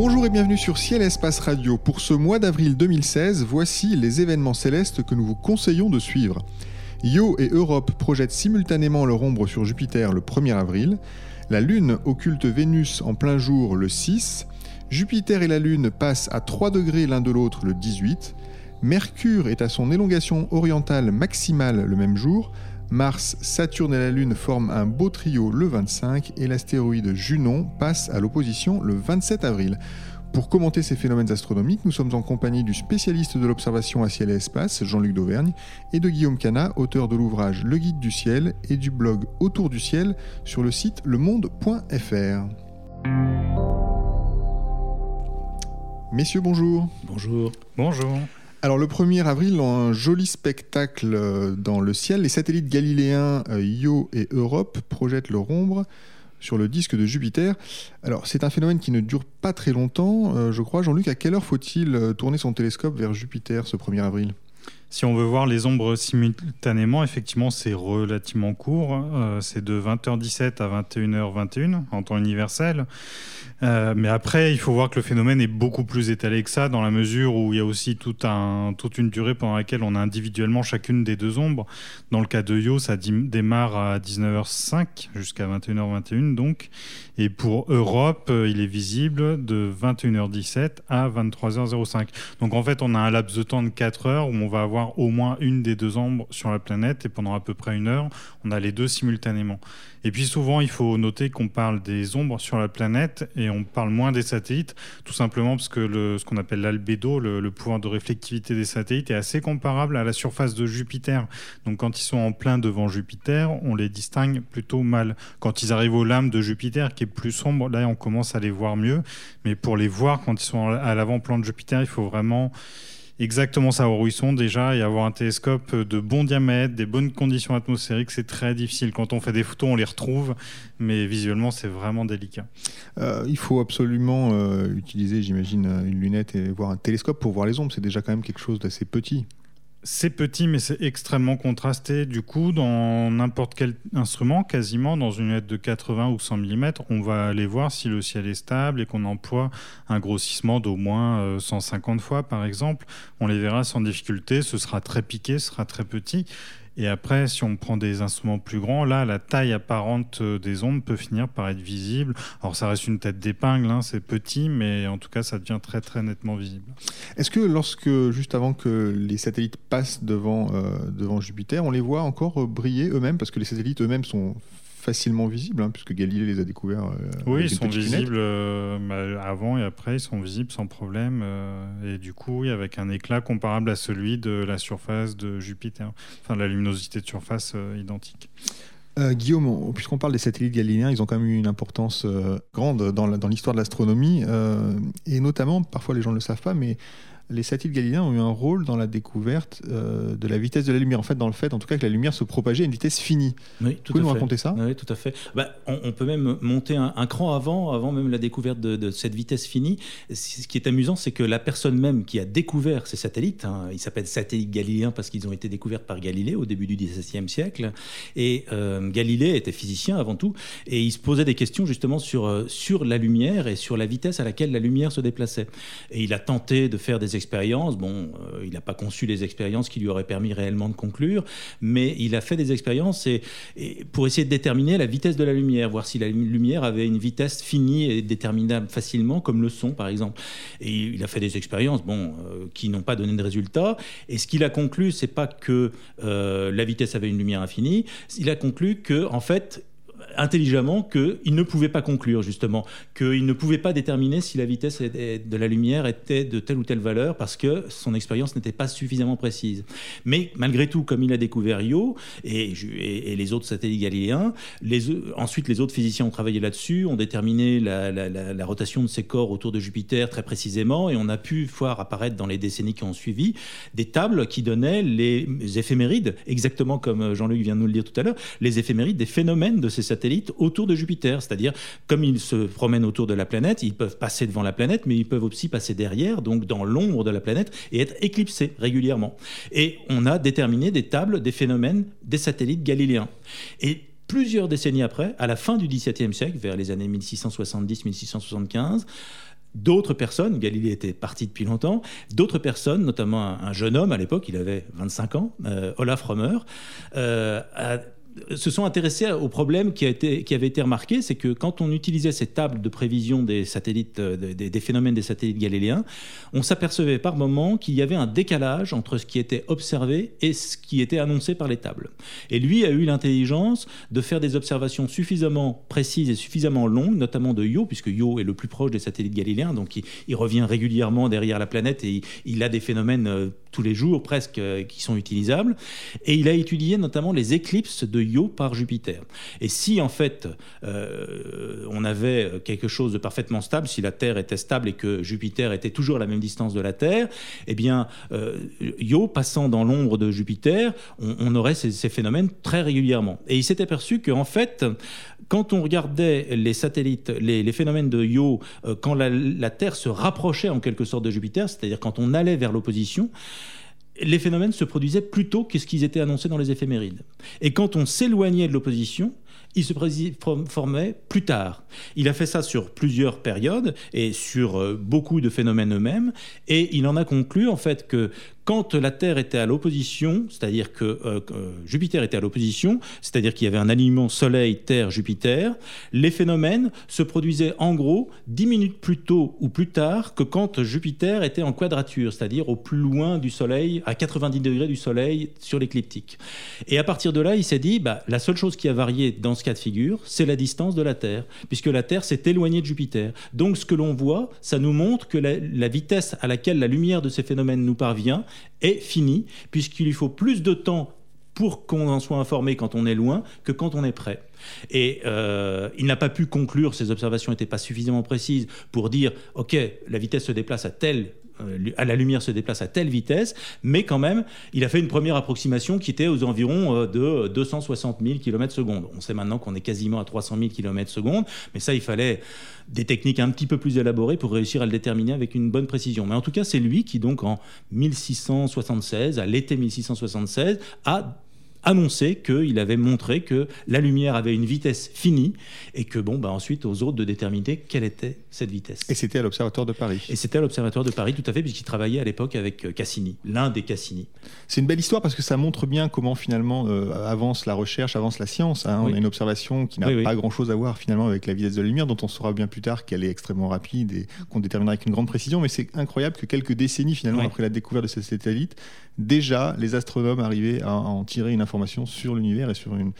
Bonjour et bienvenue sur Ciel Espace Radio. Pour ce mois d'avril 2016, voici les événements célestes que nous vous conseillons de suivre. Io et Europe projettent simultanément leur ombre sur Jupiter le 1er avril. La Lune occulte Vénus en plein jour le 6. Jupiter et la Lune passent à 3 degrés l'un de l'autre le 18. Mercure est à son élongation orientale maximale le même jour. Mars, Saturne et la Lune forment un beau trio le 25 et l'astéroïde Junon passe à l'opposition le 27 avril. Pour commenter ces phénomènes astronomiques, nous sommes en compagnie du spécialiste de l'observation à ciel et espace, Jean-Luc Dauvergne, et de Guillaume Cana, auteur de l'ouvrage Le Guide du ciel et du blog Autour du ciel sur le site lemonde.fr. Messieurs, bonjour. Bonjour. Bonjour. Alors le 1er avril, un joli spectacle dans le ciel. Les satellites galiléens euh, Io et Europe projettent leur ombre sur le disque de Jupiter. Alors c'est un phénomène qui ne dure pas très longtemps, euh, je crois. Jean-Luc, à quelle heure faut-il tourner son télescope vers Jupiter ce 1er avril? Si on veut voir les ombres simultanément, effectivement, c'est relativement court. c'est de 20h17 à 21h21 en temps universel. Euh, mais après, il faut voir que le phénomène est beaucoup plus étalé que ça, dans la mesure où il y a aussi toute une durée pendant laquelle on a individuellement chacune des deux ombres. Dans le cas de Yo, ça démarre à 19h05 jusqu'à 21h21, donc. Et pour Europe, euh, il est visible de 21h17 à 23h05. Donc en fait, on a un laps de temps de 4 heures où on va avoir au moins une des deux ombres sur la planète, et pendant à peu près une heure, on a les deux simultanément. Et puis souvent, il faut noter qu'on parle des ombres sur la planète et on parle moins des satellites, tout simplement parce que le, ce qu'on appelle l'albédo, le, pouvoir de réflectivité des satellites, est assez comparable à la surface de Jupiter. Donc quand ils sont en plein devant Jupiter, on les distingue plutôt mal. Quand ils arrivent aux lames de Jupiter, qui est plus sombre, là on commence à les voir mieux. Mais pour les voir quand ils sont à l'avant-plan de Jupiter, il faut vraiment exactement où ils sont déjà et avoir un télescope de bon diamètre, des bonnes conditions atmosphériques, c'est très difficile. Quand on fait des photos, on les retrouve, mais visuellement, c'est vraiment délicat. Euh, il faut absolument euh, utiliser, j'imagine, une lunette et voir un télescope pour voir les ombres. C'est déjà quand même quelque chose d'assez petit. C'est petit, mais c'est extrêmement contrasté. Du coup, dans n'importe quel instrument, quasiment dans une lunette de 80 ou 100 mm, on va aller voir si le ciel est stable et qu'on emploie un grossissement d'au moins 150 euh, fois, par exemple. On les verra sans difficulté. Ce sera très piqué, ce sera très petit. Et après, si on prend des instruments plus grands, là, la taille apparente euh, des ondes peut finir par être visible. Alors, ça reste une tête d'épingle, hein, c'est petit, mais en tout cas, ça devient très, très nettement visible. Est-ce que lorsque, juste avant que les satellites passent devant, euh, devant Jupiter, on les voit encore briller eux-mêmes? Parce que les satellites eux-mêmes sont facilement visibles, hein, puisque Galilée les a découverts. Euh, oui, ils sont visibles euh, bah, avant et après, ils sont visibles sans problème. Euh, et du coup, oui, avec un éclat comparable à celui de la surface de Jupiter, enfin la luminosité de surface identique. Guillaume, puisqu'on parle des satellites galiléens, ils ont quand même eu une importance grande dans l'histoire de l'astronomie, et notamment, parfois les gens ne le savent pas, mais les satellites galiléens ont eu un rôle dans la découverte euh, de la vitesse de la lumière. En fait, dans le fait, en tout cas, que la lumière se propageait à une vitesse finie. Oui, tout Vous pouvez nous raconter ça? Oui, tout à fait. Bah, on, peut même monter un, cran avant, avant même la découverte de, cette vitesse finie. Ce qui est amusant, c'est que la personne même qui a découvert ces satellites, hein, ils s'appellent satellites galiléens parce qu'ils ont été découverts par Galilée au début du XVIIe siècle. Et euh, Galilée était physicien avant tout, et il se posait des questions justement sur, euh, sur la lumière et sur la vitesse à laquelle la lumière se déplaçait. Et il a tenté de faire des expériences. Bon, euh, il n'a pas conçu les expériences qui lui auraient permis réellement de conclure, mais il a fait des expériences et, pour essayer de déterminer la vitesse de la lumière, voir si la lumière avait une vitesse finie et déterminable facilement, comme le son par exemple. Et il a fait des expériences, bon, euh, qui n'ont pas donné de résultats. Et ce qu'il a conclu, c'est pas que euh, la vitesse avait une lumière infinie. Il a conclu que en fait intelligemment qu'il ne pouvait pas conclure, justement, qu'il ne pouvait pas déterminer si la vitesse de la lumière était de telle ou telle valeur parce que son expérience n'était pas suffisamment précise. Mais malgré tout, comme il a découvert Io et, les autres satellites galiléens, ensuite les autres physiciens ont travaillé là-dessus, ont déterminé la, la, rotation de ces corps autour de Jupiter très précisément et on a pu voir apparaître dans les décennies qui ont suivi des tables qui donnaient les éphémérides, exactement comme Jean-Luc vient de nous le dire tout à l'heure, les éphémérides des phénomènes de ces satellites autour de Jupiter. C'est-à-dire, comme ils se promènent autour de la planète, ils peuvent passer devant la planète, mais ils peuvent aussi passer derrière, donc dans l'ombre de la planète, et être éclipsés régulièrement. Et on a déterminé des tables des phénomènes des satellites galiléens. Et plusieurs décennies après, à la fin du XVIIe siècle, vers les années 1670-1675, d'autres personnes, Galilée était parti depuis longtemps, d'autres personnes, notamment un, jeune homme à l'époque, il avait 25 ans, euh, Olaf Römer, euh, a se sont intéressés au problème qui, a été, qui avait été remarqué, c'est que quand on utilisait ces tables de prévision des satellites, euh, des, phénomènes des satellites galiléens, on s'apercevait par moment qu'il y avait un décalage entre ce qui était observé et ce qui était annoncé par les tables. Et lui a eu l'intelligence de faire des observations suffisamment précises et suffisamment longues, notamment de Io, puisque Io est le plus proche des satellites galiléens, donc il, revient régulièrement derrière la planète et il, a des phénomènes euh, tous les jours presque euh, qui sont utilisables. Et il a étudié notamment les éclipses de par Jupiter. Et si en fait euh, on avait quelque chose de parfaitement stable, si la Terre était stable et que Jupiter était toujours à la même distance de la Terre, eh bien euh, Io passant dans l'ombre de Jupiter, on, aurait ces, phénomènes très régulièrement. Et il s'est aperçu qu'en fait, quand on regardait les satellites, les, phénomènes de Io, euh, quand la Terre se rapprochait en quelque sorte de Jupiter, c'est-à-dire quand on allait vers l'opposition, les phénomènes se produisaient plus tôt que ce qu'ils étaient annoncés dans les éphémérides. Et quand on s'éloignait de l'opposition, ils se formaient plus tard. Il a fait ça sur plusieurs périodes et sur euh, beaucoup de phénomènes eux-mêmes, et il en a conclu en fait que quand la Terre était à l'opposition, c'est-à-dire que euh, euh, Jupiter était à l'opposition, c'est-à-dire qu'il y avait un alignement Soleil-Terre-Jupiter, les phénomènes se produisaient en gros dix minutes plus tôt ou plus tard que quand Jupiter était en quadrature, c'est-à-dire au plus loin du Soleil, à 90 degrés du Soleil sur l'écliptique. Et à partir de là, il s'est dit, bah, la seule chose qui a varié dans ce cas de figure, c'est la distance de la Terre, puisque la Terre s'est éloignée de Jupiter. Donc ce que l'on voit, ça nous montre que la vitesse à laquelle la lumière de ces phénomènes nous parvient est fini, puisqu'il lui faut plus de temps pour qu'on en soit informé quand on est loin que quand on est près. Et euh, il n'a pas pu conclure, ses observations n'étaient pas suffisamment précises pour dire, OK, la vitesse se déplace à telle à la lumière se déplace à telle vitesse, mais quand même, il a fait une première approximation qui était aux environs euh, de 260 000 km secondes. On sait maintenant qu'on est quasiment à 300 000 km secondes, mais ça, il fallait des techniques un petit peu plus élaborées pour réussir à le déterminer avec une bonne précision. Mais en tout cas, c'est lui qui, donc, en 1676, à l'été 1676, a annoncé qu'il avait montré que la lumière avait une vitesse finie et que bon bah ensuite aux autres de déterminer quelle était cette vitesse. Et c'était à l'observatoire de Paris. Et c'était à l'observatoire de Paris tout à fait puisqu'il travaillait à l'époque avec euh, Cassini, l'un des Cassini. C'est une belle histoire parce que ça montre bien comment finalement euh, avance la recherche, avance la science. Hein. On a une observation qui n'a pas grand-chose à voir finalement avec la vitesse de la lumière dont on saura bien plus tard qu'elle est extrêmement rapide et qu'on déterminera avec une grande précision. Mais c'est incroyable que quelques décennies finalement après la découverte de ce satellite, déjà les astronomes arrivaient à en tirer une information sur l'univers et sur une,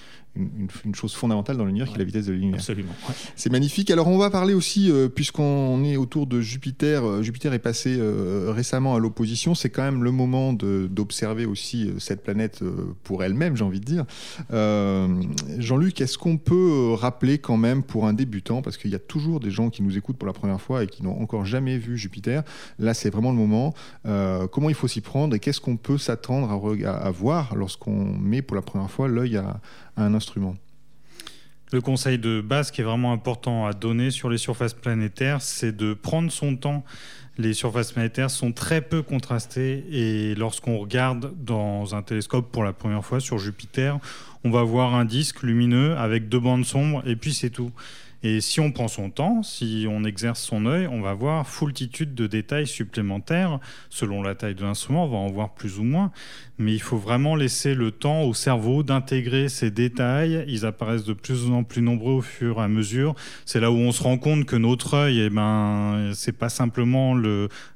une, chose fondamentale dans l'univers qui est la vitesse de la lumière. Absolument. C'est magnifique. Alors on va parler aussi, euh, puisqu'on est autour de Jupiter, euh, Jupiter est passé euh, récemment à l'opposition, c'est quand même le moment d'observer aussi cette planète pour elle-même, j'ai envie de dire. Jean-Luc, est-ce qu'on peut rappeler quand même pour un débutant, parce qu'il y a toujours des gens qui nous écoutent pour la première fois et qui n'ont encore jamais vu Jupiter, là c'est vraiment le moment, comment il faut s'y prendre et qu'est-ce qu'on peut s'attendre à, à, voir lorsqu'on met pour la première fois l'œil à, un instrument. Le conseil de base qui est vraiment important à donner sur les surfaces planétaires, c'est de prendre son temps. Les surfaces planétaires sont très peu contrastées et lorsqu'on regarde dans un télescope pour la première fois sur Jupiter, on va voir un disque lumineux avec deux bandes sombres et puis c'est tout. Et si on prend son temps, si on exerce son œil, on va voir foultitude de détails supplémentaires. Selon la taille de l'instrument, on va en voir plus ou moins mais il faut vraiment laisser le temps au cerveau d'intégrer ces détails. Ils apparaissent de plus en plus nombreux au fur et à mesure. C'est là où on se rend compte que notre œil, eh ben, c'est pas simplement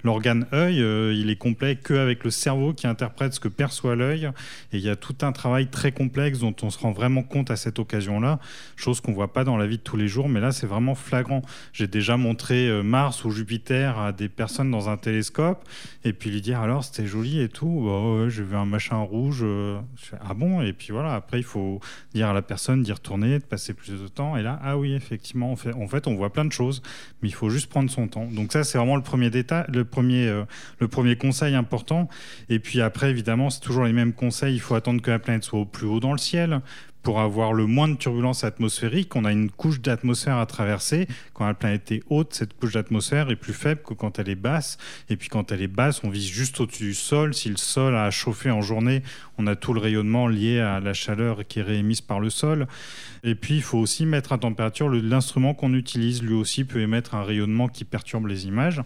l'organe œil, euh, il est complet qu'avec le cerveau qui interprète ce que perçoit l'œil. Et il y a tout un travail très complexe dont on se rend vraiment compte à cette occasion-là, chose qu'on voit pas dans la vie de tous les jours, mais là c'est vraiment flagrant. J'ai déjà montré euh, Mars ou Jupiter à des personnes dans un télescope, et puis lui dire alors c'était joli et tout. Bah, j'ai vu un machin rouge. Euh, ah bon Et puis voilà, après, il faut dire à la personne d'y retourner, de passer plus de temps. Et là, ah oui, effectivement, en fait, en fait, on voit plein de choses, mais il faut juste prendre son temps. Donc ça, c'est vraiment le premier détail, le premier, euh, le premier conseil important. Et puis après, évidemment, c'est toujours les mêmes conseils. Il faut attendre que la planète soit au plus haut dans le ciel pour avoir le moins de turbulences atmosphériques, on a une couche d'atmosphère à traverser. Quand la planète est haute, cette couche d'atmosphère est plus faible que quand elle est basse. Et puis quand elle est basse, on vise juste au-dessus du sol. Si le sol a chauffé en journée, on a tout le rayonnement lié à la chaleur qui est réémise par le sol. Et puis il faut aussi mettre à température l'instrument qu'on utilise. Lui aussi peut émettre un rayonnement qui perturbe les images.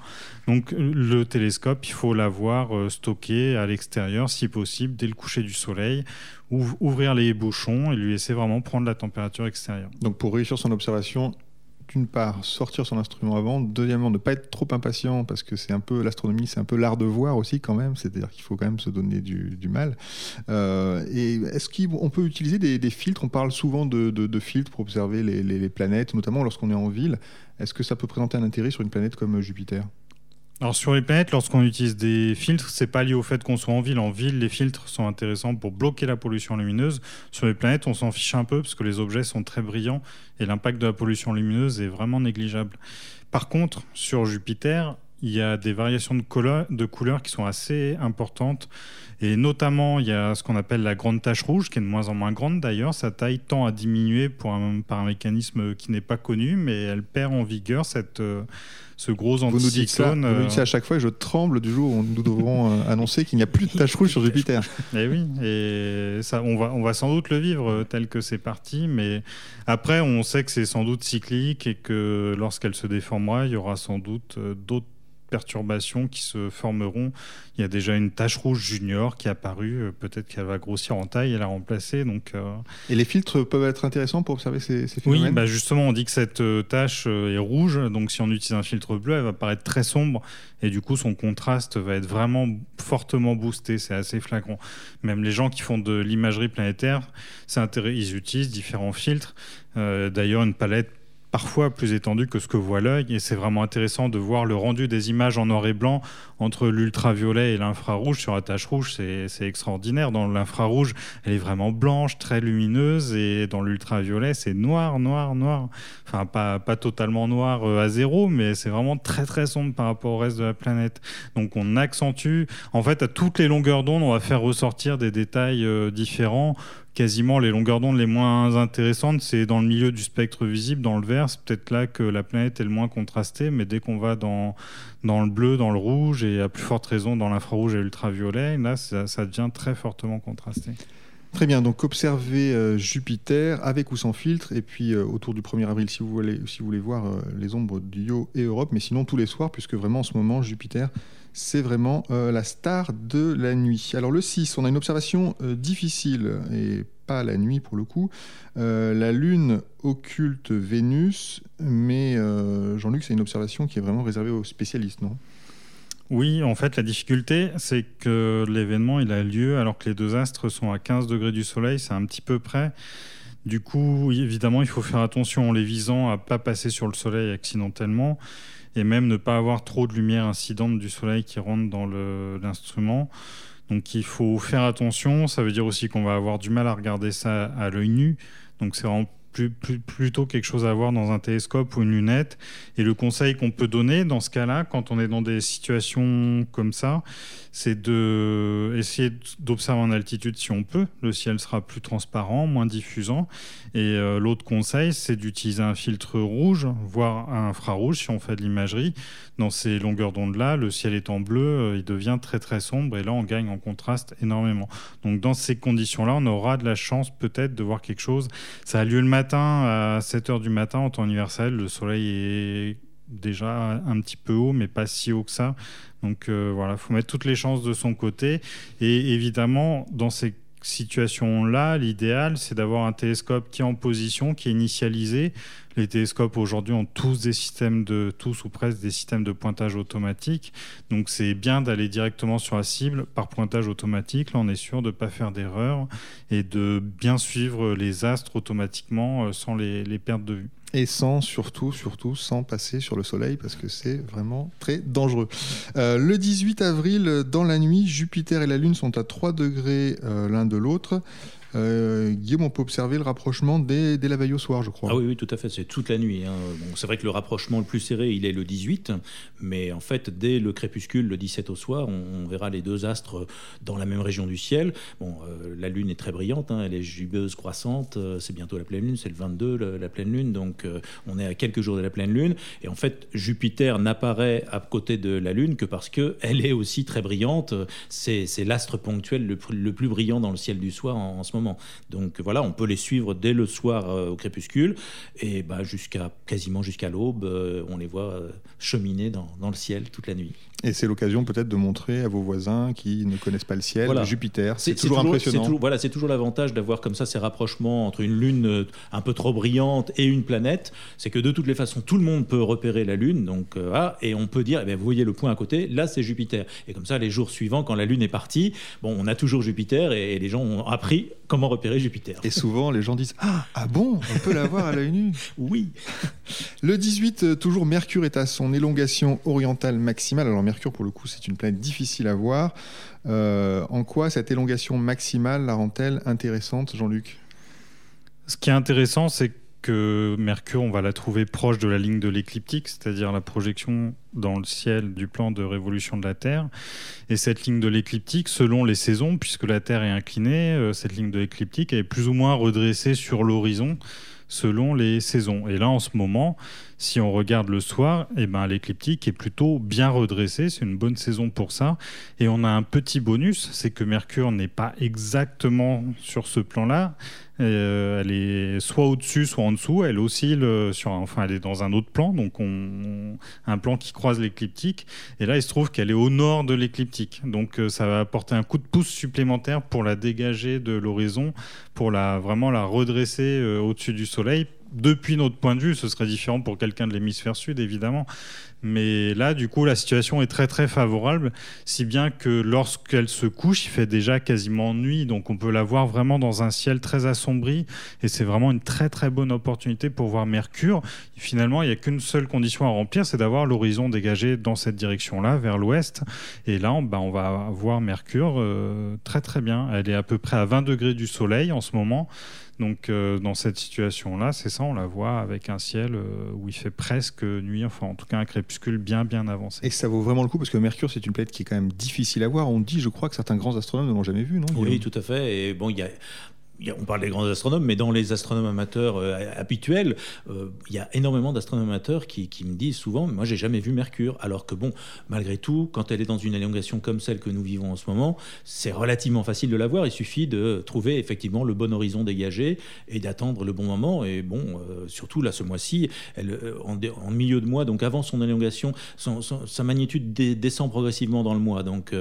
Donc le télescope, il faut l'avoir euh, stocké à l'extérieur, si possible, dès le coucher du soleil ouvrir les bouchons et lui laisser vraiment prendre la température extérieure. Donc pour réussir son observation, d'une part, sortir son instrument avant, deuxièmement, ne pas être trop impatient parce que c'est un peu l'astronomie, c'est un peu l'art de voir aussi quand même, c'est-à-dire qu'il faut quand même se donner du, mal. Euh, et est-ce qu'on peut utiliser des, filtres? On parle souvent de, filtres pour observer les planètes, notamment lorsqu'on est en ville. Est-ce que ça peut présenter un intérêt sur une planète comme Jupiter? Alors sur les planètes, lorsqu'on utilise des filtres, c'est pas lié au fait qu'on soit en ville. En ville, les filtres sont intéressants pour bloquer la pollution lumineuse. Sur les planètes, on s'en fiche un peu parce que les objets sont très brillants et l'impact de la pollution lumineuse est vraiment négligeable. Par contre, sur Jupiter, il y a des variations de, couleurs, de couleurs qui sont assez importantes. Et notamment, il y a ce qu'on appelle la grande tache rouge, qui est de moins en moins grande d'ailleurs. Sa taille tend à diminuer pour par un mécanisme qui n'est pas connu, mais elle perd en vigueur cette, euh, ce gros anticyclone. Vous nous dites ça, ça à chaque fois et je tremble du jour où nous devrons euh, annoncer qu'il n'y a plus de taches rouges sur Jupiter. Et eh oui, et ça, on va, on va sans doute le vivre euh, tel que c'est parti, mais après, on sait que c'est sans doute cyclique et que lorsqu'elle se déformera, il y aura sans doute euh, d'autres perturbations qui se formeront. Il y a déjà une tache rouge junior qui est apparue. Euh, peut-être qu'elle va grossir en taille et la remplacer. Donc, euh, Et les filtres peuvent être intéressants pour observer ces, phénomènes Oui, bah justement, on dit que cette euh, tache est rouge. Donc, si on utilise un filtre bleu, elle va paraître très sombre. Et du coup, son contraste va être vraiment fortement boosté. C'est assez flagrant. Même les gens qui font de l'imagerie planétaire, ils utilisent différents filtres. D'ailleurs, une palette parfois plus étendu que ce que voit l'œil. Et c'est vraiment intéressant de voir le rendu des images en noir et blanc entre l'ultraviolet et l'infrarouge sur la tache rouge. C'est extraordinaire. Dans l'infrarouge, elle est vraiment blanche, très lumineuse. Et dans l'ultraviolet, c'est noir, noir, noir. Enfin, pas, pas totalement noir euh, à zéro, mais c'est vraiment très, très sombre par rapport au reste de la planète. Donc on accentue. En fait, à toutes les longueurs d'onde, on va faire ressortir des détails euh, différents quasiment les longueurs d'onde les moins intéressantes, c'est dans le milieu du spectre visible, dans le vert. C'est peut-être là que la planète est le moins contrastée, mais dès qu'on va dans, dans le bleu, dans le rouge, et à plus forte raison dans l'infrarouge et l'ultraviolet, là, ça, devient très fortement contrasté. Très bien, donc observez euh, Jupiter avec ou sans filtre, et puis euh, autour du 1er avril si vous voulez, si vous voulez voir euh, les ombres d'Io et Europe, mais sinon tous les soirs, puisque vraiment en ce moment, Jupiter, c'est vraiment la star de la nuit. Alors le 6, on a une observation difficile, et pas la nuit pour le coup. la Lune occulte Vénus, mais Jean-Luc, c'est une observation qui est vraiment réservée aux spécialistes, non? Oui, en fait, la difficulté, c'est que l'événement, il a lieu alors que les deux astres sont à 15 degrés du Soleil, c'est un petit peu près. Du coup, évidemment, il faut faire attention en les visant à pas passer sur le Soleil accidentellement et même ne pas avoir trop de lumière incidente du Soleil qui rentre dans l'instrument. Donc il faut faire attention, ça veut dire aussi qu'on va avoir du mal à regarder ça à l'œil nu. Donc c'est vraiment plutôt quelque chose à voir dans un télescope ou une lunette. Et le conseil qu'on peut donner dans ce cas-là, quand on est dans des situations comme ça, c'est de essayer d'observer en altitude si on peut. Le ciel sera plus transparent, moins diffusant. Et euh, l'autre conseil, c'est d'utiliser un filtre rouge, voire un infrarouge si on fait de l'imagerie. Dans ces longueurs d'onde-là, le ciel étant bleu, euh, il devient très très sombre et là on gagne en contraste énormément. Donc dans ces conditions-là, on aura de la chance peut-être de voir quelque chose. Ça a lieu le matin à 7 h du matin en temps universel. Le soleil est déjà un petit peu haut, mais pas si haut que ça. Donc euh, voilà, il faut mettre toutes les chances de son côté. Et évidemment, dans ces situations-là, l'idéal, c'est d'avoir un télescope qui est en position, qui est initialisé. Les télescopes aujourd'hui ont tous des systèmes de, tous ou presque des systèmes de pointage automatique. Donc c'est bien d'aller directement sur la cible par pointage automatique. Là, on est sûr de ne pas faire d'erreur et de bien suivre les astres automatiquement euh, sans les, les perdre de vue et sans surtout, surtout, sans passer sur le soleil parce que c'est vraiment très dangereux. Euh, le 18 avril, dans la nuit, Jupiter et la Lune sont à 3 degrés euh, l'un de l'autre. Euh, Guillaume, on peut observer le rapprochement dès, la veille au soir, je crois. Ah oui, oui tout à fait, c'est toute la nuit. Hein. C'est vrai que le rapprochement le plus serré, il est le 18, mais en fait, dès le crépuscule, le 17 au soir, on, verra les deux astres dans la même région du ciel. Bon, euh, la Lune est très brillante, hein, elle est jubeuse, croissante, euh, c'est bientôt la pleine Lune, c'est le 22, la pleine Lune, donc on est à quelques jours de la pleine Lune, et en fait, Jupiter n'apparaît à côté de la Lune que parce qu'elle est aussi très brillante, c'est l'astre ponctuel le, plus brillant dans le ciel du soir en ce moment. Donc voilà, on peut les suivre dès le soir euh, au crépuscule et bah, jusqu'à quasiment jusqu'à l'aube, euh, on les voit euh, cheminer dans, dans, le ciel toute la nuit. Et c'est l'occasion peut-être de montrer à vos voisins qui ne connaissent pas le ciel, Jupiter. C'est toujours, impressionnant. voilà, c'est toujours l'avantage d'avoir comme ça ces rapprochements entre une lune un peu trop brillante et une planète. C'est que de toutes les façons, tout le monde peut repérer la lune. Donc, ah, et on peut dire, eh bien, vous voyez le point à côté, là c'est Jupiter. Et comme ça, les jours suivants, quand la lune est partie, bon, on a toujours Jupiter et les gens ont appris comment repérer Jupiter. Et souvent, les gens disent Ah, ah bon, on peut la voir à l'œil nu? Oui. Le 18, euh, toujours Mercure est à son élongation orientale maximale. Alors, Mercure, pour le coup, c'est une planète difficile à voir. Euh, en quoi cette élongation maximale la rend-elle intéressante, Jean-Luc? Ce qui est intéressant, c'est que Mercure, on va la trouver proche de la ligne de l'écliptique, c'est-à-dire la projection dans le ciel du plan de révolution de la Terre. Et cette ligne de l'écliptique, selon les saisons, puisque la Terre est inclinée, euh, cette ligne de l'écliptique est plus ou moins redressée sur l'horizon selon les saisons. Et là, en ce moment, si on regarde le soir, eh ben, l'écliptique est plutôt bien redressée. C'est une bonne saison pour ça. Et on a un petit bonus, c'est que Mercure n'est pas exactement sur ce plan-là. Euh, elle est soit au-dessus, soit en dessous. Elle oscille sur, enfin, elle est dans un autre plan, donc on, un plan qui croise l'écliptique. Et là, il se trouve qu'elle est au nord de l'écliptique, donc euh, ça va apporter un coup de pouce supplémentaire pour la dégager de l'horizon, pour la vraiment la redresser euh, au-dessus du Soleil depuis notre point de vue, ce serait différent pour quelqu'un de l'hémisphère sud, évidemment. Mais là, du coup, la situation est très très favorable, si bien que lorsqu'elle se couche, il fait déjà quasiment nuit, donc on peut la voir vraiment dans un ciel très assombri, et c'est vraiment une très très bonne opportunité pour voir Mercure. finalement, il n'y a qu'une seule condition à remplir, c'est d'avoir l'horizon dégagé dans cette direction-là, vers l'ouest. Et là, on, bah, on va voir Mercure euh, très très bien. Elle est à peu près à 20 degrés du Soleil en ce moment. Donc euh, dans cette situation-là, c'est ça, on la voit avec un ciel euh, où il fait presque nuit, enfin en tout cas un crépuscule bien bien avancé. Et ça vaut vraiment le coup parce que Mercure c'est une planète qui est quand même difficile à voir. On dit, je crois que certains grands astronomes ne l'ont jamais vu, non Oui, tout à fait. Et bon, il y a on parle des grands astronomes, mais dans les astronomes amateurs euh, habituels, euh, il y a énormément d'astronomes amateurs qui, me disent souvent, moi j'ai jamais vu Mercure, alors que bon, malgré tout, quand elle est dans une élongation comme celle que nous vivons en ce moment, c'est relativement facile de la voir. Il suffit de trouver effectivement le bon horizon dégagé et d'attendre le bon moment. Et bon, euh, surtout là ce mois-ci, en, milieu de mois, donc avant son élongation, sa magnitude descend progressivement dans le mois, donc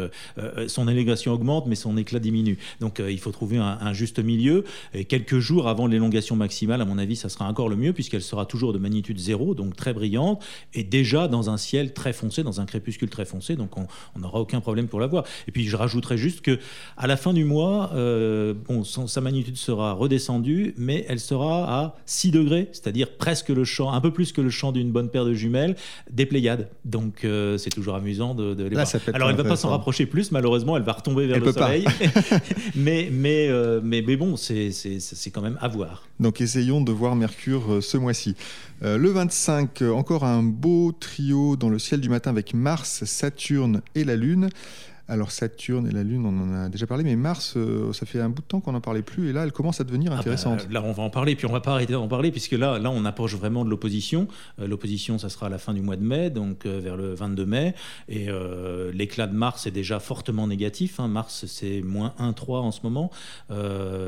son élongation augmente, mais son éclat diminue. Donc il faut trouver un juste milieu et quelques jours avant l'élongation maximale, à mon avis, ça sera encore le mieux, puisqu'elle sera toujours de magnitude zéro, donc très brillante, et déjà dans un ciel très foncé, dans un crépuscule très foncé, donc on n'aura aucun problème pour la voir. Et puis je rajouterai juste que à la fin du mois, euh, bon, sa magnitude sera redescendue, mais elle sera à 6 degrés, c'est-à-dire presque le champ, un peu plus que le champ d'une bonne paire de jumelles, des Pléiades. Donc euh, c'est toujours amusant de, les voir. Alors elle ne va pas s'en rapprocher plus, malheureusement, elle va retomber vers le soleil. mais, mais, euh, mais, mais bon, c'est quand même à voir. Donc essayons de voir Mercure euh, ce mois-ci. Euh, le 25, euh, encore un beau trio dans le ciel du matin avec Mars, Saturne et la Lune. Alors Saturne et la Lune, on en a déjà parlé, mais Mars, euh, ça fait un bout de temps qu'on n'en parlait plus, et là, elle commence à devenir ah bah, intéressante. là, on va en parler, puis on va pas arrêter d'en parler, puisque là, là, on approche vraiment de l'opposition. Euh, l'opposition, ça sera à la fin du mois de mai, donc euh, vers le 22 mai, et l'éclat de Mars est déjà fortement négatif. Hein. Mars, c'est moins 1,3 en ce moment.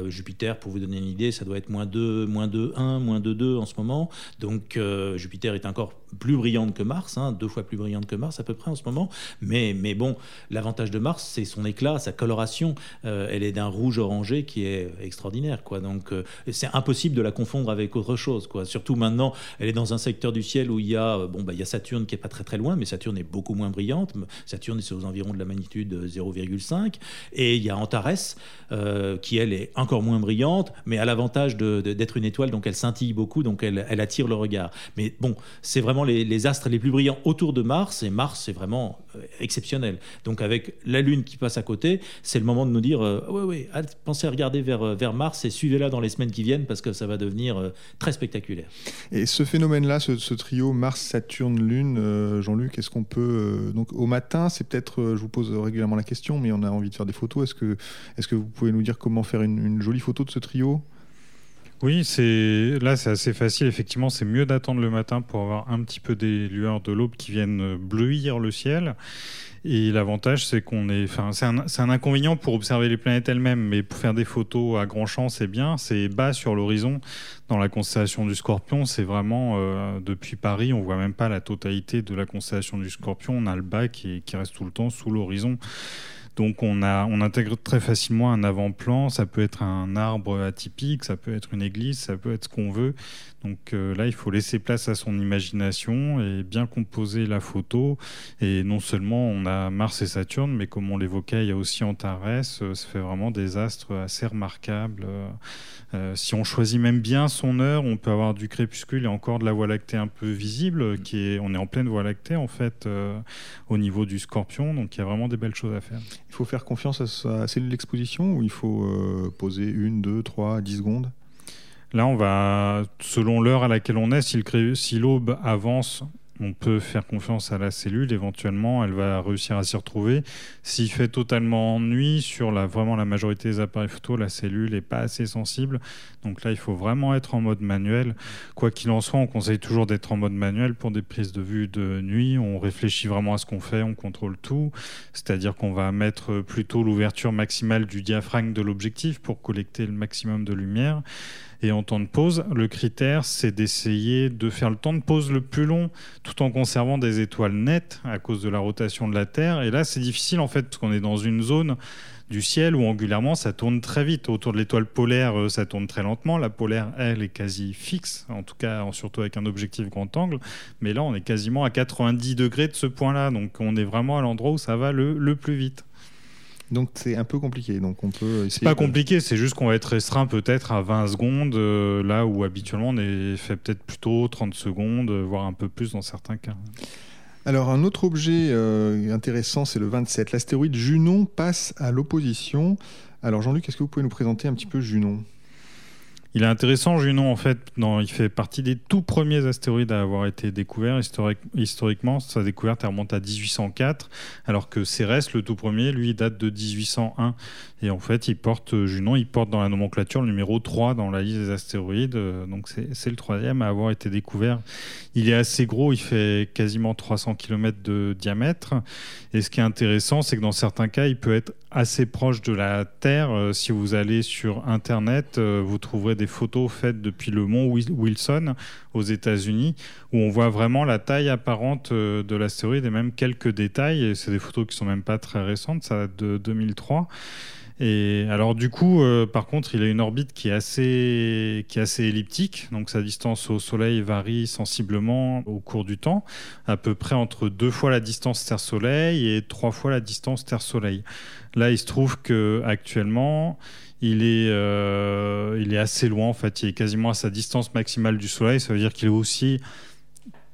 Jupiter, pour vous donner une idée, ça doit être moins 2, moins 2, 1, moins 2, 2 en ce moment. Donc Jupiter est encore plus brillante que Mars, hein, deux fois plus brillante que Mars à peu près en ce moment. Mais, mais bon, l'avantage de Mars, c'est son éclat, sa coloration. Euh, elle est d'un rouge orangé qui est extraordinaire. Quoi. Donc euh, c'est impossible de la confondre avec autre chose. Quoi. Surtout maintenant, elle est dans un secteur du ciel où il y a, euh, bon, bah, il y a Saturne qui est pas très très loin, mais Saturne est beaucoup moins brillante. Saturne c'est aux environs de la magnitude 0,5. Et il y a Antares qui, elle, est encore moins brillante, mais a l'avantage d'être une étoile, donc elle scintille beaucoup, donc elle, elle attire le regard. Mais bon, c'est vraiment les, astres les plus brillants autour de Mars, et Mars, c'est vraiment exceptionnel. Donc avec la Lune qui passe à côté, c'est le moment de nous dire oui, oui, pensez à regarder vers, vers Mars et suivez-la dans les semaines qui viennent parce que ça va devenir très spectaculaire. Et ce phénomène-là, ce, trio Mars, Saturne, Lune, Jean-Luc, est-ce qu'on peut... donc au matin, c'est peut-être, je vous pose régulièrement la question, mais on a envie de faire des photos. Est-ce que, est que vous pouvez nous dire comment faire une jolie photo de ce trio? Oui, c'est là c'est assez facile. Effectivement, c'est mieux d'attendre le matin pour avoir un petit peu des lueurs de l'aube qui viennent bleuir le ciel. Et l'avantage, c'est qu'on est. Enfin, c'est un, inconvénient pour observer les planètes elles-mêmes, mais pour faire des photos à grand champ, c'est bien. C'est bas sur l'horizon. Dans la constellation du Scorpion, c'est vraiment euh, depuis Paris, on voit même pas la totalité de la constellation du Scorpion. On a le bas qui reste tout le temps sous l'horizon. Donc on, a, on intègre très facilement un avant-plan, ça peut être un arbre atypique, ça peut être une église, ça peut être ce qu'on veut. Donc euh, là, il faut laisser place à son imagination et bien composer la photo. Et non seulement on a Mars et Saturne, mais comme on l'évoquait, il y a aussi Antares, euh, ça fait vraiment des astres assez remarquables. Euh, euh, si on choisit même bien son heure, on peut avoir du crépuscule et encore de la Voie lactée un peu visible. Qui est, on est en pleine Voie lactée en fait au niveau du Scorpion, donc il y a vraiment des belles choses à faire. Il faut faire confiance à sa cellule d'exposition ou il faut poser une, deux, trois, dix secondes? Là, on va, selon l'heure à laquelle on est, si l'aube avance on peut faire confiance à la cellule. Éventuellement, elle va réussir à s'y retrouver. S'il fait totalement nuit, sur la, vraiment la majorité des appareils photo, la cellule n'est pas assez sensible. Donc là, il faut vraiment être en mode manuel. Quoi qu'il en soit, on conseille toujours d'être en mode manuel pour des prises de vue de nuit. On réfléchit vraiment à ce qu'on fait, on contrôle tout. C'est-à-dire qu'on va mettre plutôt l'ouverture maximale du diaphragme de l'objectif pour collecter le maximum de lumière. Et en temps de pause, le critère, c'est d'essayer de faire le temps de pause le plus long tout en conservant des étoiles nettes à cause de la rotation de la Terre. Et là, c'est difficile en fait, parce qu'on est dans une zone du ciel où angulairement ça tourne très vite. Autour de l'étoile polaire, euh, ça tourne très lentement. La polaire, elle, est quasi fixe, en tout cas, surtout avec un objectif grand angle. Mais là, on est quasiment à 90 degrés de ce point-là. Donc on est vraiment à l'endroit où ça va le, le plus vite. Donc c'est un peu compliqué. Donc on peut. C'est pas compliqué, c'est juste qu'on va être restreint peut-être à 20 secondes, euh, là où habituellement on est fait peut-être plutôt 30 secondes, voire un peu plus dans certains cas. Alors un autre objet euh, intéressant, c'est le 27. L'astéroïde Junon passe à l'opposition. Alors Jean-Luc, est-ce que vous pouvez nous présenter un petit peu Junon? Il est intéressant, Junon, en fait, il fait partie des tout premiers astéroïdes à avoir été découverts. historiquement, sa découverte remonte à 1804, alors que Cérès, le tout premier, lui, date de 1801. Et en fait, il porte, Junon, il porte dans la nomenclature le numéro 3 dans la liste des astéroïdes. Donc c'est le troisième à avoir été découvert. Il est assez gros, il fait quasiment 300 km de diamètre. Et ce qui est intéressant, c'est que dans certains cas, il peut être assez proche de la Terre. Euh, si vous allez sur Internet, euh, vous trouverez des photos faites depuis le mont Wilson aux États-Unis, où on voit vraiment la taille apparente euh, de l'astéroïde et même quelques détails. C'est des photos qui sont même pas très récentes, ça date de 2003. Et alors du coup, euh, par contre, il a une orbite qui est assez, qui est assez elliptique, donc sa distance au Soleil varie sensiblement au cours du temps, à peu près entre deux fois la distance Terre-Soleil et trois fois la distance Terre-Soleil. Là, il se trouve que actuellement, il est, euh, il est assez loin en fait, il est quasiment à sa distance maximale du Soleil. Ça veut dire qu'il est aussi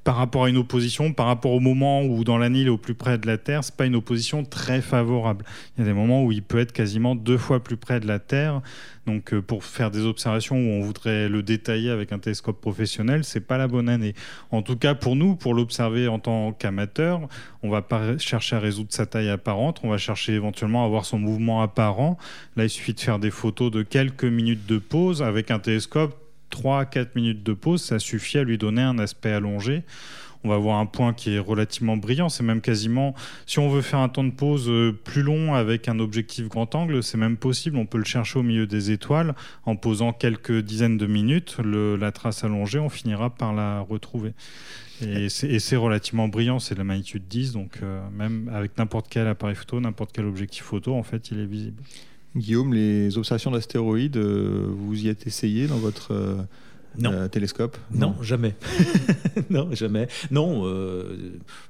par rapport à une opposition, par rapport au moment où dans l'année il est au plus près de la Terre, c'est pas une opposition très favorable. Il y a des moments où il peut être quasiment deux fois plus près de la Terre. Donc euh, pour faire des observations où on voudrait le détailler avec un télescope professionnel, c'est pas la bonne année. En tout cas pour nous, pour l'observer en tant qu'amateur, on va pas chercher à résoudre sa taille apparente, on va chercher éventuellement à voir son mouvement apparent. Là, il suffit de faire des photos de quelques minutes de pause avec un télescope 3-4 minutes de pause, ça suffit à lui donner un aspect allongé. On va voir un point qui est relativement brillant. C'est même quasiment, si on veut faire un temps de pause euh, plus long avec un objectif grand angle, c'est même possible. On peut le chercher au milieu des étoiles en posant quelques dizaines de minutes. la trace allongée, on finira par la retrouver. Et c'est relativement brillant, c'est de la magnitude 10, donc euh, même avec n'importe quel appareil photo, n'importe quel objectif photo, en fait, il est visible. Guillaume, les observations d'astéroïdes, euh, vous y êtes essayé dans votre euh, euh, télescope? Non, jamais. non, jamais. Non,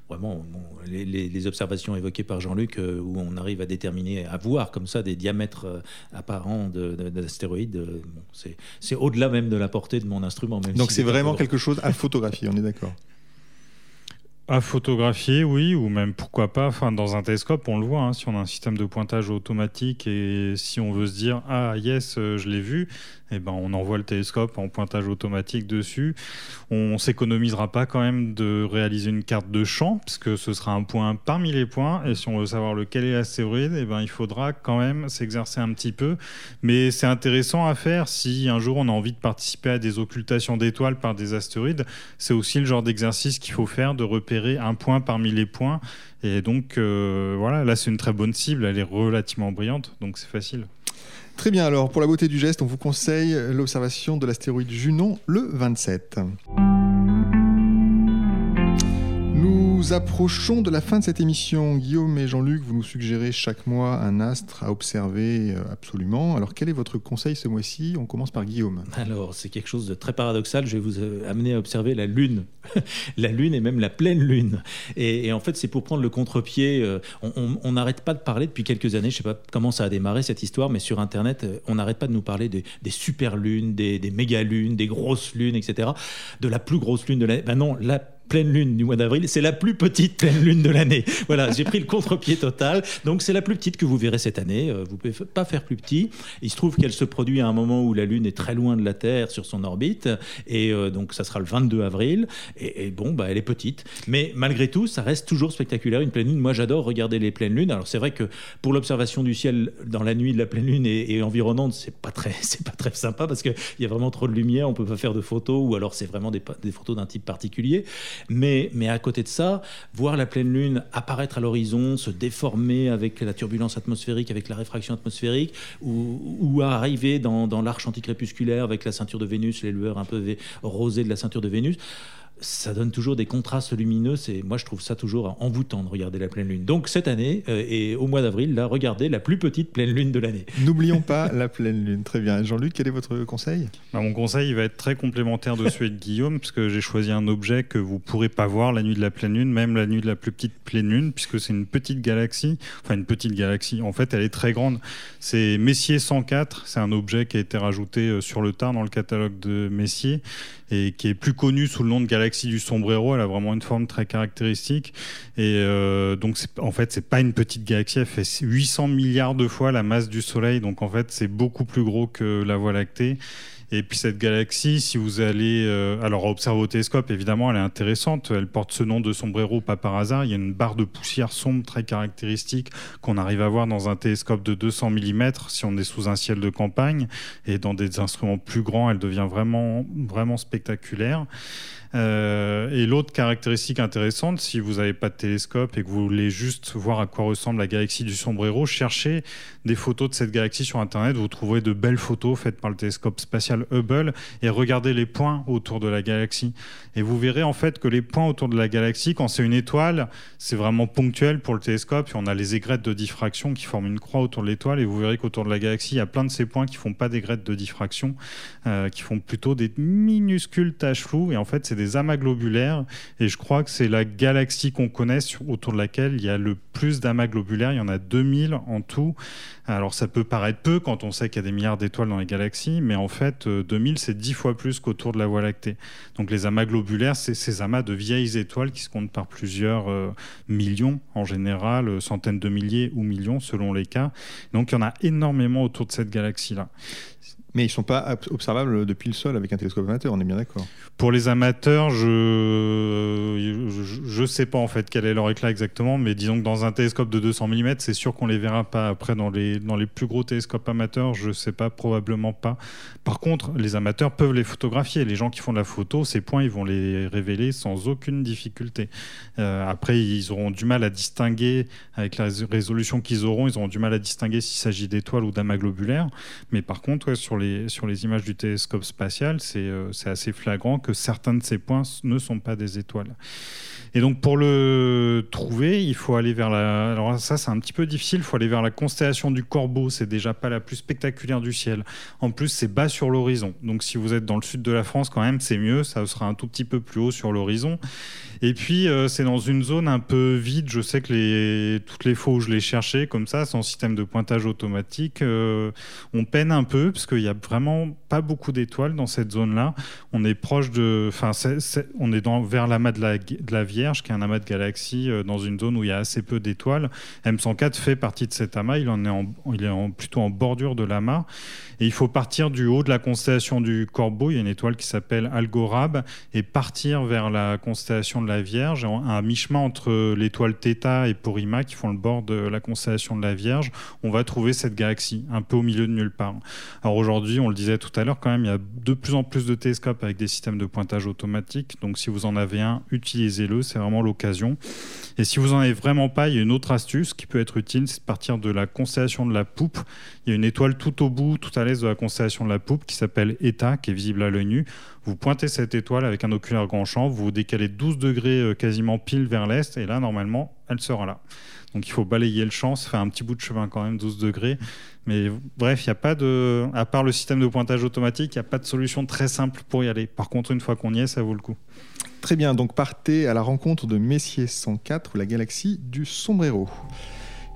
vraiment, les, observations évoquées par Jean-Luc, où on arrive à déterminer, à voir comme ça des diamètres apparents d'astéroïdes, c'est au-delà même de la portée de mon instrument. Donc c'est vraiment quelque chose à photographier, on est d'accord à photographier, oui, ou même pourquoi pas. Enfin, dans un télescope, on le voit. Hein, si on a un système de pointage automatique et si on veut se dire ah yes, euh, je l'ai vu, eh ben on envoie le télescope en pointage automatique dessus. On s'économisera pas quand même de réaliser une carte de champ, puisque ce sera un point parmi les points. Et si on veut savoir lequel est l'astéroïde, eh ben il faudra quand même s'exercer un petit peu. Mais c'est intéressant à faire si un jour on a envie de participer à des occultations d'étoiles par des astéroïdes. C'est aussi le genre d'exercice qu'il faut faire de repérer un point parmi les points. Et donc, euh, voilà, là, c'est une très bonne cible. Elle est relativement brillante, donc c'est facile. Très bien, alors pour la beauté du geste, on vous conseille l'observation de l'astéroïde Junon le 27. Nous approchons de la fin de cette émission. Guillaume et Jean-Luc, vous nous suggérez chaque mois un astre à observer euh, absolument. Alors quel est votre conseil ce mois-ci? On commence par Guillaume. Alors c'est quelque chose de très paradoxal. Je vais vous euh, amener à observer la Lune. la Lune et même la pleine Lune. Et, en fait c'est pour prendre le contre-pied. Euh, on n'arrête pas de parler depuis quelques années. Je ne sais pas comment ça a démarré cette histoire, mais sur Internet, on n'arrête pas de nous parler des, super lunes, des, des méga lunes, des grosses lunes, etc. De la plus grosse lune de l'année. Ben non, la pleine lune du mois d'avril, c'est la plus petite pleine lune de l'année. Voilà, j'ai pris le contre-pied total. Donc c'est la plus petite que vous verrez cette année. Euh, vous ne pouvez pas faire plus petit. Il se trouve qu'elle se produit à un moment où la lune est très loin de la Terre sur son orbite. Et euh, donc ça sera le 22 avril. Et, bon, bah, elle est petite. Mais malgré tout, ça reste toujours spectaculaire, une pleine lune. Moi, j'adore regarder les pleines lunes. Alors c'est vrai que pour l'observation du ciel dans la nuit de la pleine lune et, environnante, c'est pas très, c'est pas très sympa parce qu'il y a vraiment trop de lumière. On peut pas faire de photos ou alors c'est vraiment des photos d'un type particulier. Mais, à côté de ça, voir la pleine lune apparaître à l'horizon, se déformer avec la turbulence atmosphérique, avec la réfraction atmosphérique, ou, ou arriver dans, dans l'arche anticrépusculaire avec la ceinture de Vénus, les lueurs un peu rosées de la ceinture de Vénus ça donne toujours des contrastes lumineux. Et moi, je trouve ça toujours envoûtant de regarder la pleine lune. Donc cette année euh, et au mois d'avril, là, regardez la plus petite pleine lune de l'année. N'oublions pas la pleine lune. Très bien. Jean-Luc, quel est votre conseil? Bah, Mon conseil, il va être très complémentaire de celui de Guillaume, parce que j'ai choisi un objet que vous pourrez pas voir la nuit de la pleine lune, même la nuit de la plus petite pleine lune, puisque c'est une petite galaxie. Enfin, une petite galaxie. En fait, elle est très grande. C'est Messier 104. C'est un objet qui a été rajouté euh, sur le tard dans le catalogue de Messier et qui est plus connue sous le nom de galaxie du sombrero. Elle a vraiment une forme très caractéristique. Et euh, donc, en fait, c'est pas une petite galaxie. Elle fait 800 milliards de fois la masse du Soleil. Donc, en fait, c'est beaucoup plus gros que la Voie lactée. Et puis cette galaxie, si vous allez euh, alors observer au télescope, évidemment, elle est intéressante. Elle porte ce nom de sombrero pas par hasard. Il y a une barre de poussière sombre très caractéristique qu'on arrive à voir dans un télescope de 200 mm si on est sous un ciel de campagne. Et dans des instruments plus grands, elle devient vraiment vraiment spectaculaire. Euh, et l'autre caractéristique intéressante, si vous n'avez pas de télescope et que vous voulez juste voir à quoi ressemble la galaxie du sombrero, cherchez des photos de cette galaxie sur Internet. Vous trouverez de belles photos faites par le télescope spatial Hubble et regardez les points autour de la galaxie. Et vous verrez en fait que les points autour de la galaxie, quand c'est une étoile, c'est vraiment ponctuel pour le télescope. Et on a les aigrettes de diffraction qui forment une croix autour de l'étoile. Et vous verrez qu'autour de la galaxie, il y a plein de ces points qui font pas d'aigrettes de diffraction, euh, qui font plutôt des minuscules taches floues. Et en fait, c'est des amas globulaires. Et je crois que c'est la galaxie qu'on connaît autour de laquelle il y a le plus d'amas globulaires. Il y en a 2000 en tout. Alors ça peut paraître peu quand on sait qu'il y a des milliards d'étoiles dans les galaxies, mais en fait 2000 euh, c'est 10 fois plus qu'autour de la Voie lactée. Donc les amas globulaires, c'est ces amas de vieilles étoiles qui se comptent par plusieurs euh, millions en général, euh, centaines de milliers ou millions selon les cas. Donc il y en a énormément autour de cette galaxie-là. Mais ils ne sont pas observables depuis le sol avec un télescope amateur, on est bien d'accord. Pour les amateurs, je ne sais pas en fait quel est leur éclat exactement, mais disons que dans un télescope de 200 mm, c'est sûr qu'on les verra pas. Après, dans les, dans les plus gros télescopes amateurs, je ne sais pas, probablement pas. Par contre, les amateurs peuvent les photographier. Les gens qui font de la photo, ces points, ils vont les révéler sans aucune difficulté. Euh, après, ils auront du mal à distinguer, avec la résolution qu'ils auront, ils auront du mal à distinguer s'il s'agit d'étoiles ou d'amas globulaires. Mais par contre, sur les images du télescope spatial, euh, c'est assez flagrant que certains de ces points ne sont pas des étoiles. Et donc pour le trouver, il faut aller vers la. Alors ça, c'est un petit peu difficile. Il faut aller vers la constellation du Corbeau. C'est déjà pas la plus spectaculaire du ciel. En plus, c'est bas sur l'horizon. Donc si vous êtes dans le sud de la France, quand même, c'est mieux. Ça sera un tout petit peu plus haut sur l'horizon. Et puis euh, c'est dans une zone un peu vide. Je sais que toutes les fois où je l'ai cherché comme ça, sans système de pointage automatique, euh, on peine un peu parce qu'il y a vraiment pas beaucoup d'étoiles dans cette zone-là. On est proche de, enfin, on est dans, vers l'amas de la, de la Vierge, qui est un amas de galaxies euh, dans une zone où il y a assez peu d'étoiles. M104 fait partie de cet amas. Il en est, en, il est plutôt en bordure de l'amas. Et il faut partir du haut de la constellation du Corbeau. Il y a une étoile qui s'appelle Algorab et partir vers la constellation de la Vierge, à mi-chemin entre l'étoile Theta et Porima, qui font le bord de la constellation de la Vierge. On va trouver cette galaxie un peu au milieu de nulle part. Alors aujourd'hui, on le disait tout à l'heure, quand même, il y a de plus en plus de télescopes avec des systèmes de pointage automatique. Donc si vous en avez un, utilisez-le, c'est vraiment l'occasion. Et si vous en avez vraiment pas, il y a une autre astuce qui peut être utile, c'est de partir de la constellation de la Poupe. Il y a une étoile tout au bout, tout à l'est de la constellation de la Poupe qui s'appelle Eta, qui est visible à l'œil nu. Vous pointez cette étoile avec un oculaire grand champ, vous vous décalez 12 degrés euh, quasiment pile vers l'est, et là, normalement, elle sera là. Donc il faut balayer le champ, ça fait un petit bout de chemin quand même, 12 degrés. Mais bref, il n'y a pas de. À part le système de pointage automatique, il n'y a pas de solution très simple pour y aller. Par contre, une fois qu'on y est, ça vaut le coup. Très bien, donc partez à la rencontre de Messier 104, la galaxie du sombrero.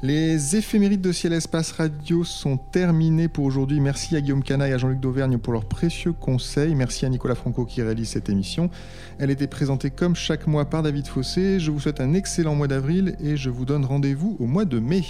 Les éphémérides de Ciel Espace Radio sont terminées pour aujourd'hui. Merci à Guillaume Cana et à Jean-Luc Dauvergne pour leurs précieux conseils. Merci à Nicolas Franco qui réalise cette émission. Elle était présentée comme chaque mois par David Fossé. Je vous souhaite un excellent mois d'avril et je vous donne rendez-vous au mois de mai.